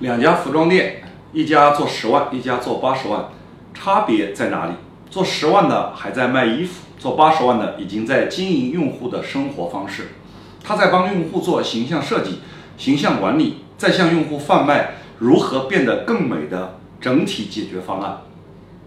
两家服装店一家做十万一家做八十万差别在哪里？做十万的还在卖衣服做八十万的已经在经营用户的生活方式。他在帮用户做形象设计形象管理在向用户贩卖如何变得更美的整体解决方案。